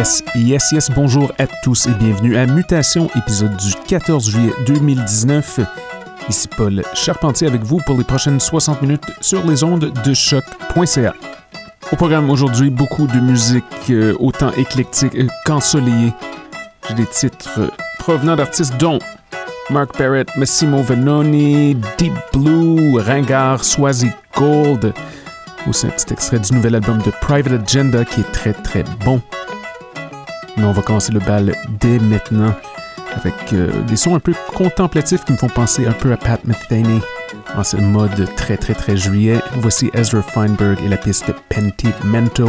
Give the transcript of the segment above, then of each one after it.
Yes, yes, yes, bonjour à tous et bienvenue à Mutation, épisode du 14 juillet 2019. Ici Paul Charpentier avec vous pour les prochaines 60 minutes sur les ondes de choc.ca. Au programme aujourd'hui, beaucoup de musique euh, autant éclectique euh, qu'ensoleillée. J'ai des titres euh, provenant d'artistes dont Mark Barrett, Massimo Venoni, Deep Blue, Ringard, Swazi Gold. Aussi un petit extrait du nouvel album de Private Agenda qui est très très bon. On va commencer le bal dès maintenant avec euh, des sons un peu contemplatifs qui me font penser un peu à Pat Metheny en ce mode très très très juillet. Voici Ezra Feinberg et la piste Pentimento.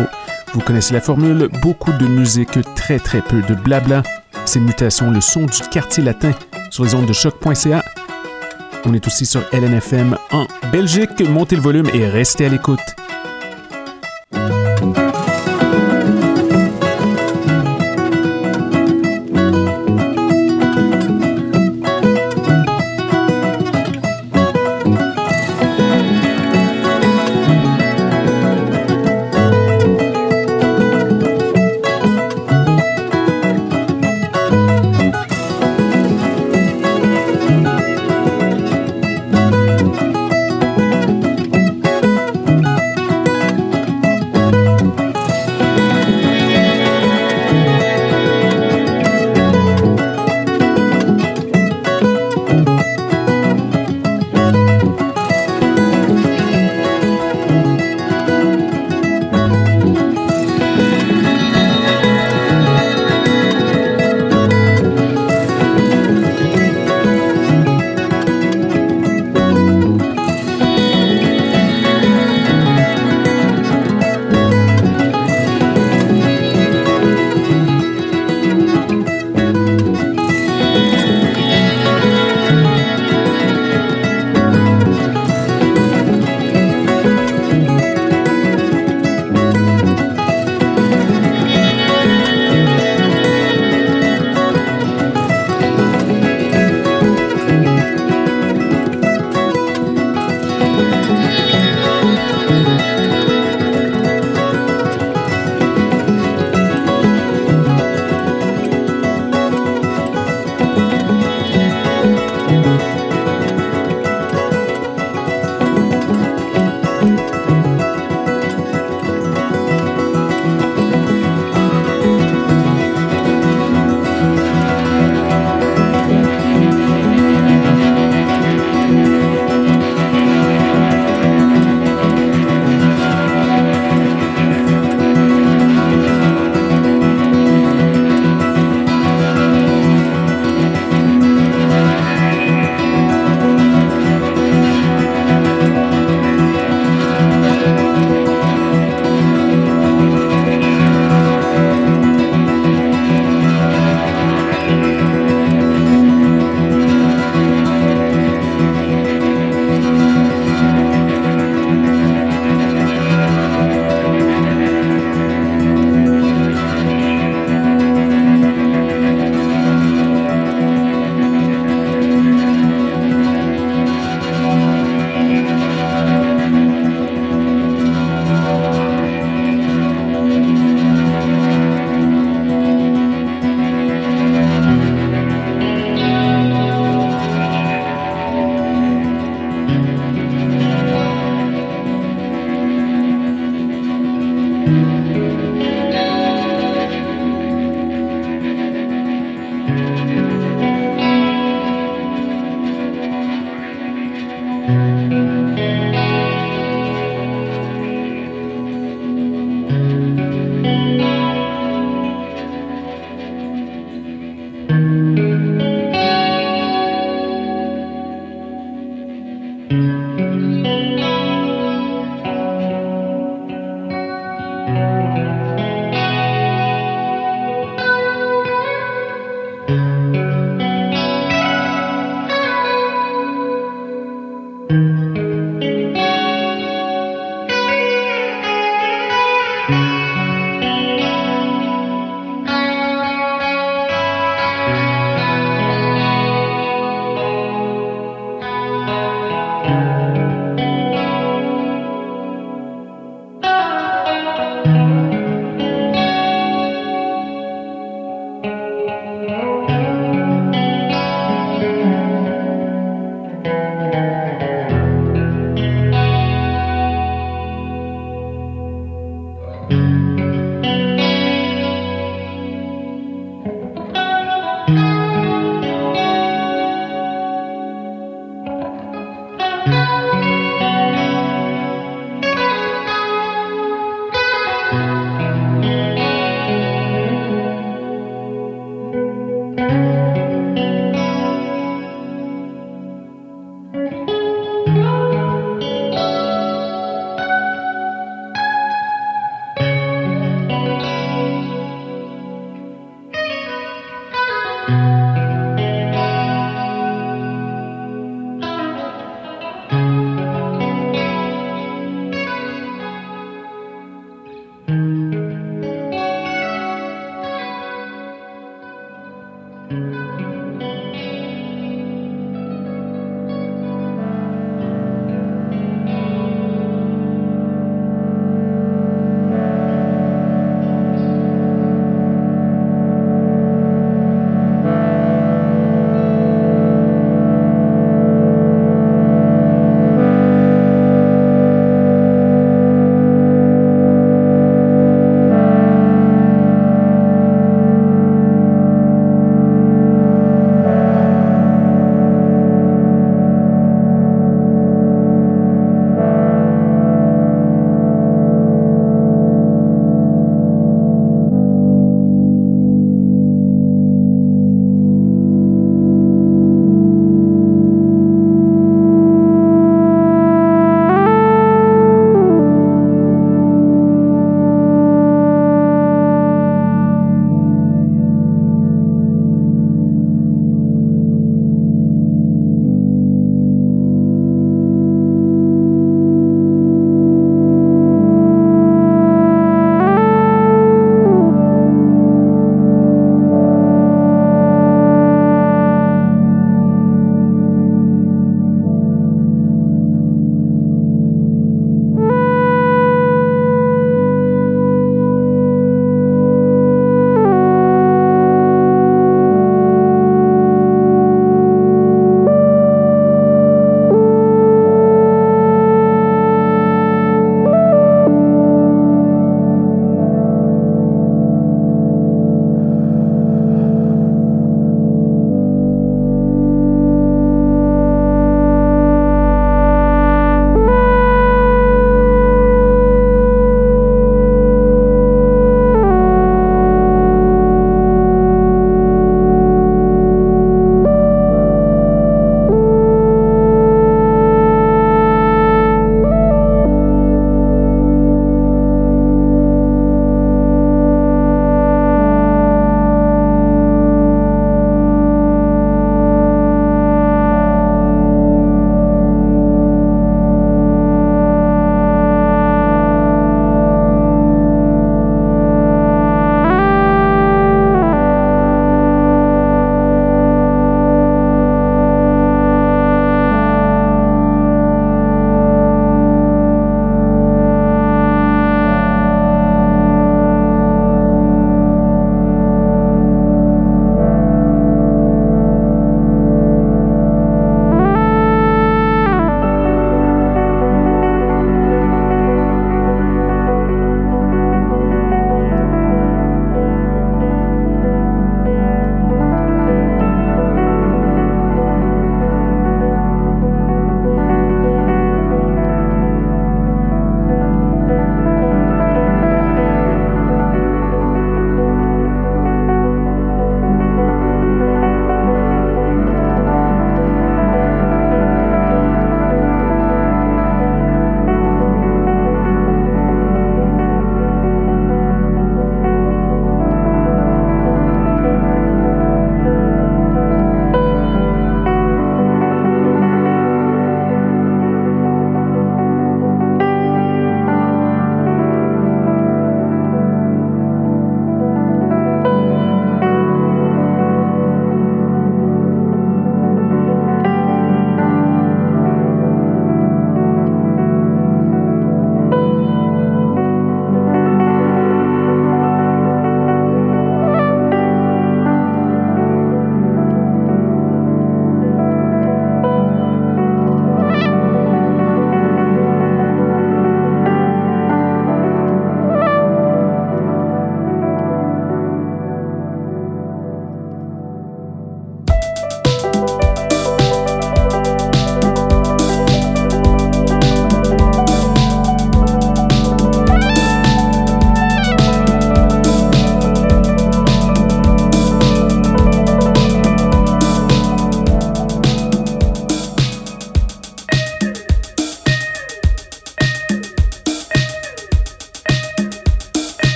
Vous connaissez la formule, beaucoup de musique, très très peu de blabla. Ces mutations, le son du quartier latin sur les ondes de choc.ca. On est aussi sur LNFM en Belgique. Montez le volume et restez à l'écoute.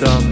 там.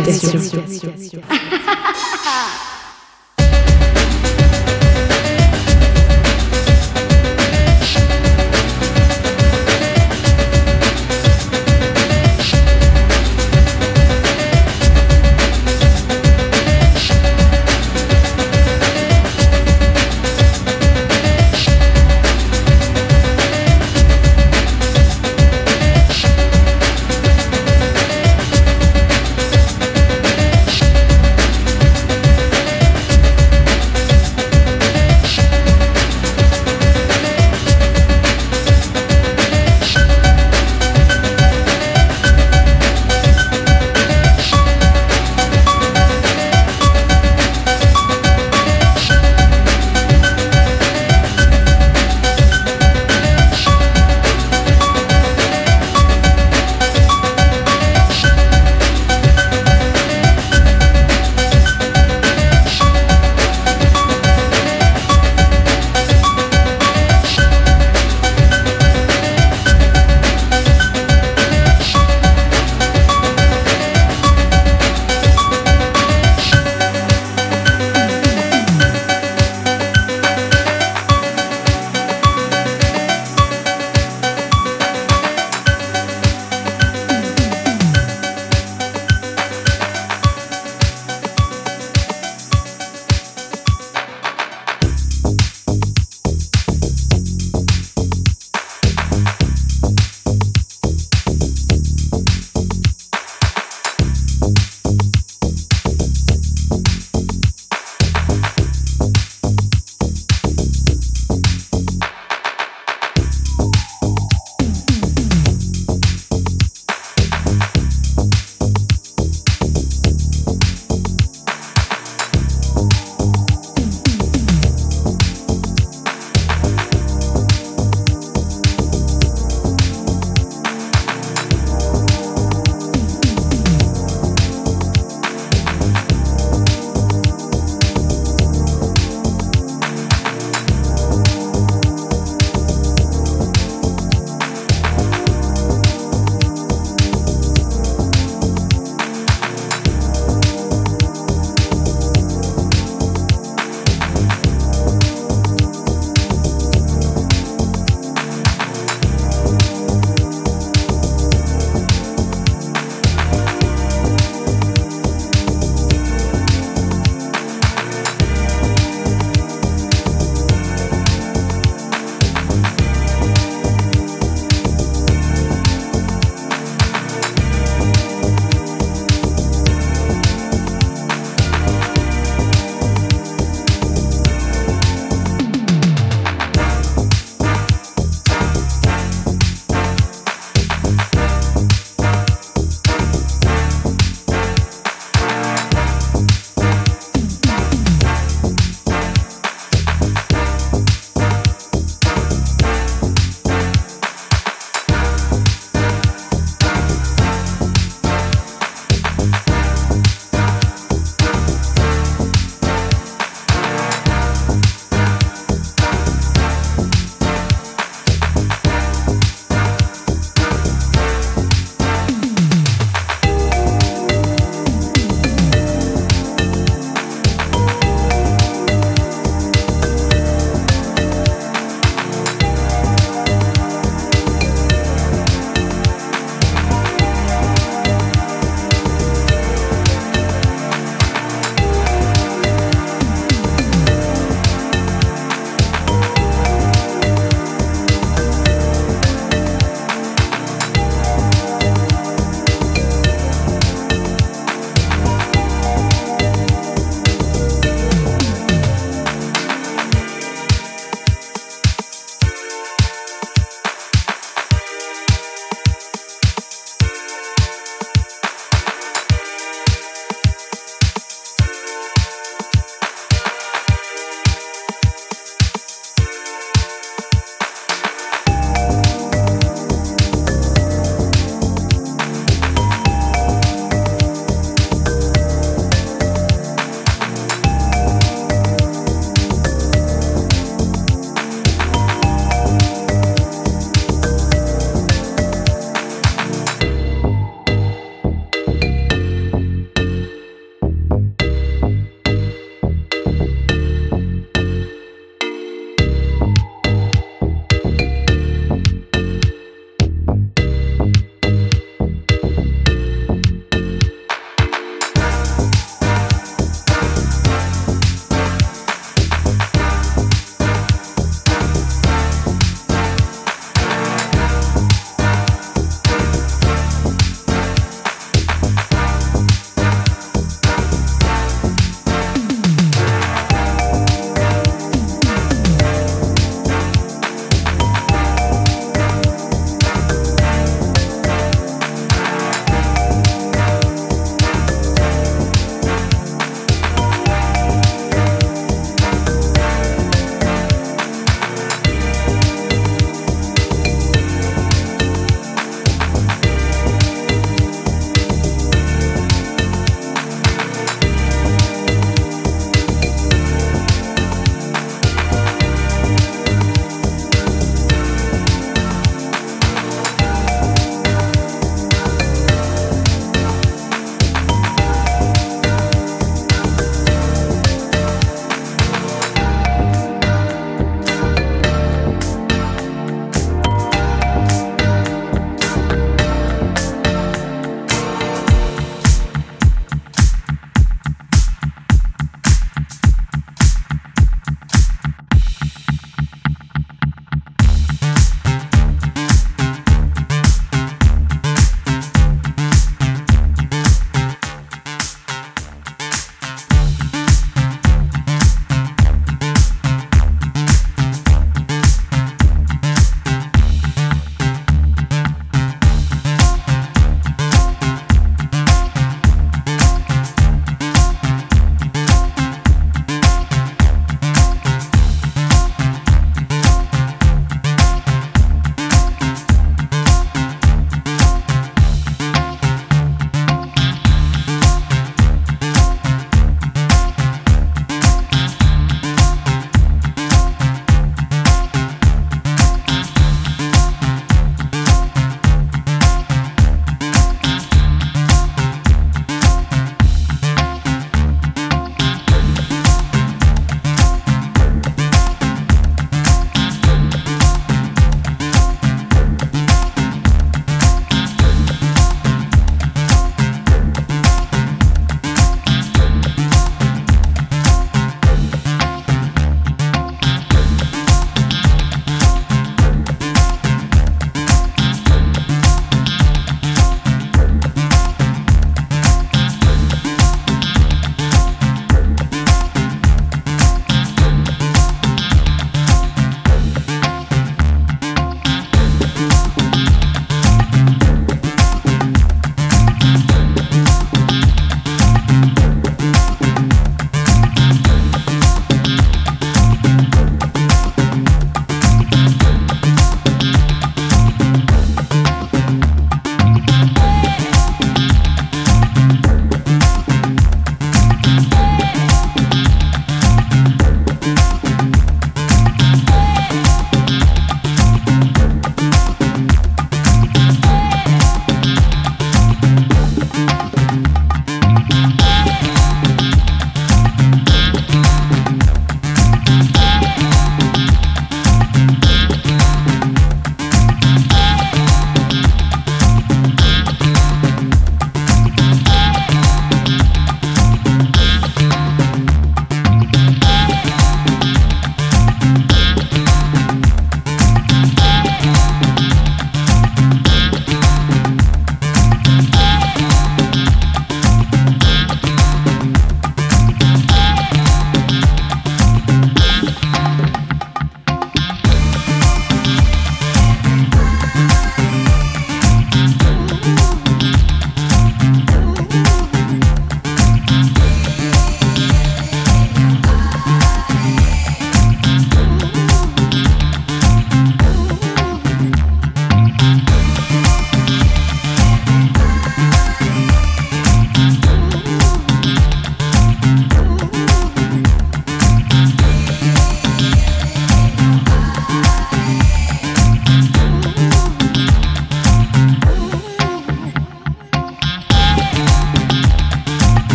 Mutation.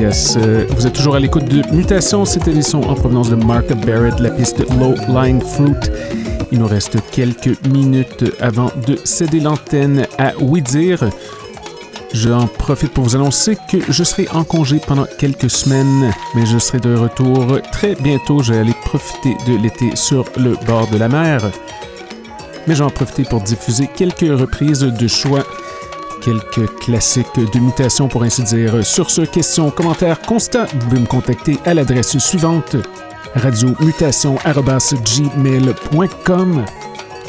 Euh, vous êtes toujours à l'écoute de Mutation. C'était les sons en provenance de Mark Barrett, la piste Low Line Fruit. Il nous reste quelques minutes avant de céder l'antenne à Ouidir. J'en profite pour vous annoncer que je serai en congé pendant quelques semaines, mais je serai de retour très bientôt. Je vais aller profiter de l'été sur le bord de la mer. Mais j'en profiter pour diffuser quelques reprises de choix quelques classiques de mutation pour ainsi dire. Sur ce, question, commentaire, constat, vous pouvez me contacter à l'adresse suivante radiomutation.gmail.com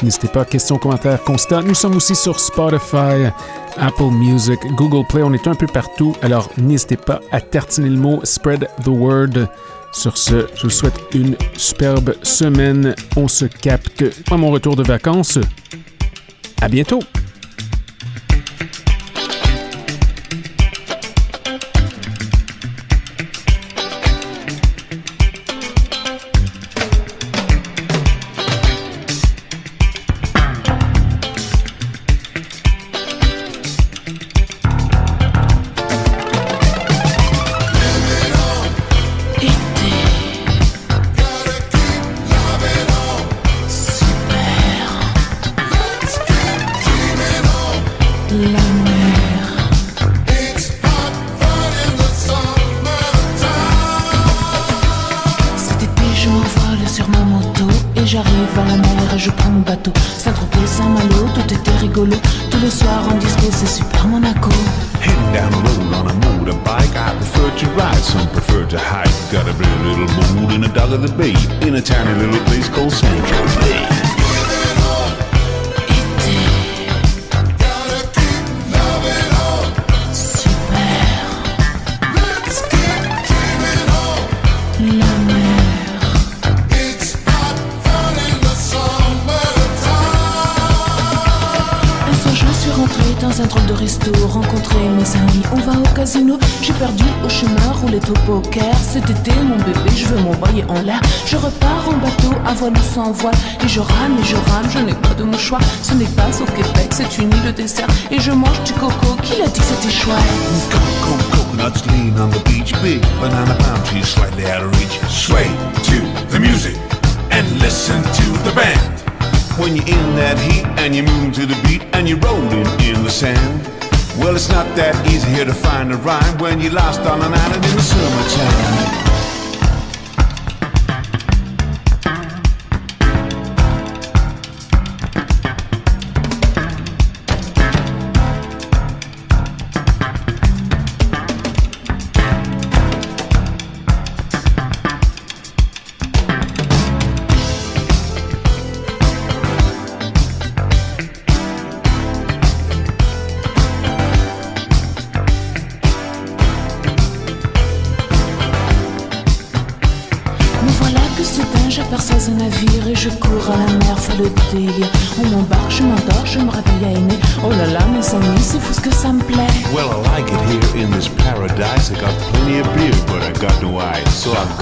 N'hésitez pas, question, commentaire, constat. Nous sommes aussi sur Spotify, Apple Music, Google Play, on est un peu partout, alors n'hésitez pas à tartiner le mot, spread the word. Sur ce, je vous souhaite une superbe semaine. On se capte à mon retour de vacances. À bientôt!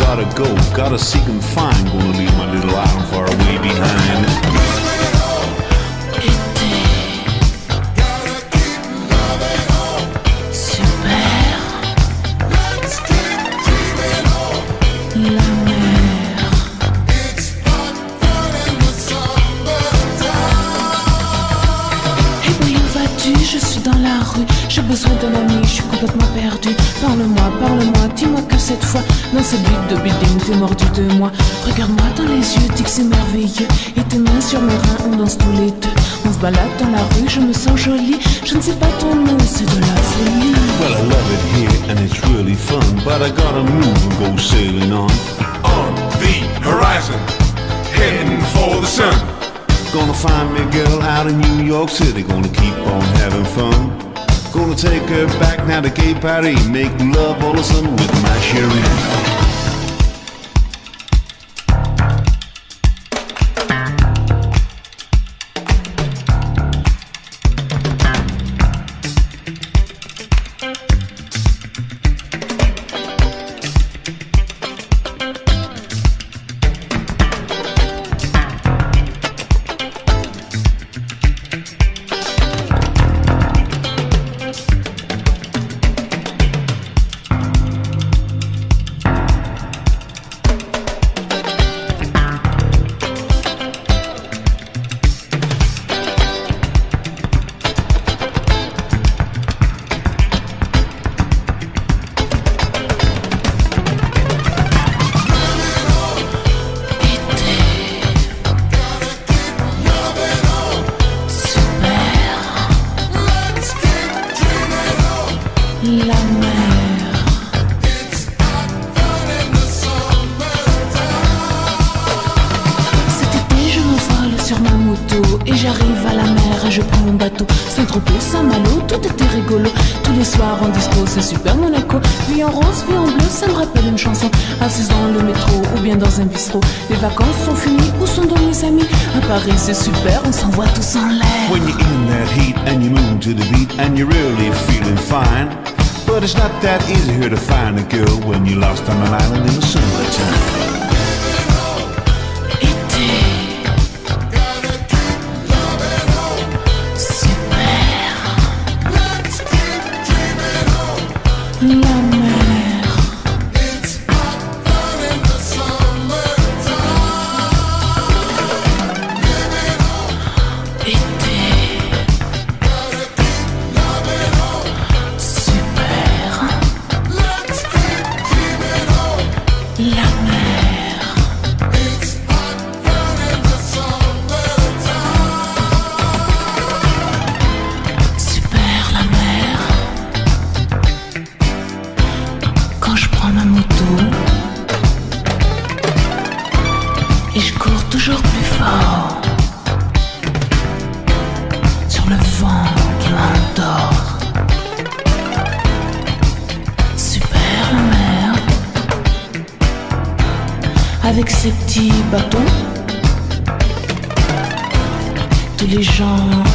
Gotta go, gotta seek and find. Gonna leave my little island far away behind. Mordu de moi. Regarde-moi dans les yeux, dis que c'est merveilleux. Et tes mains sur mes reins, on danse tous les deux. On se balade dans la rue, je me sens jolie. Je ne sais pas ton nom, c'est de la folie. Well, I love it here and it's really fun. But I gotta move and go sailing on. On the horizon, heading for the sun. Gonna find me a girl out in New York City. Gonna keep on having fun. Gonna take her back now to Gay Paris. Make love all of a sudden with my Sherry. C'est super, on s'envoie tous en l'air. When you're in that heat and you move to the beat and you're really feeling fine. But it's not that easy here to find a girl when you're lost on an island in the summertime. Bâtons. Tous les gens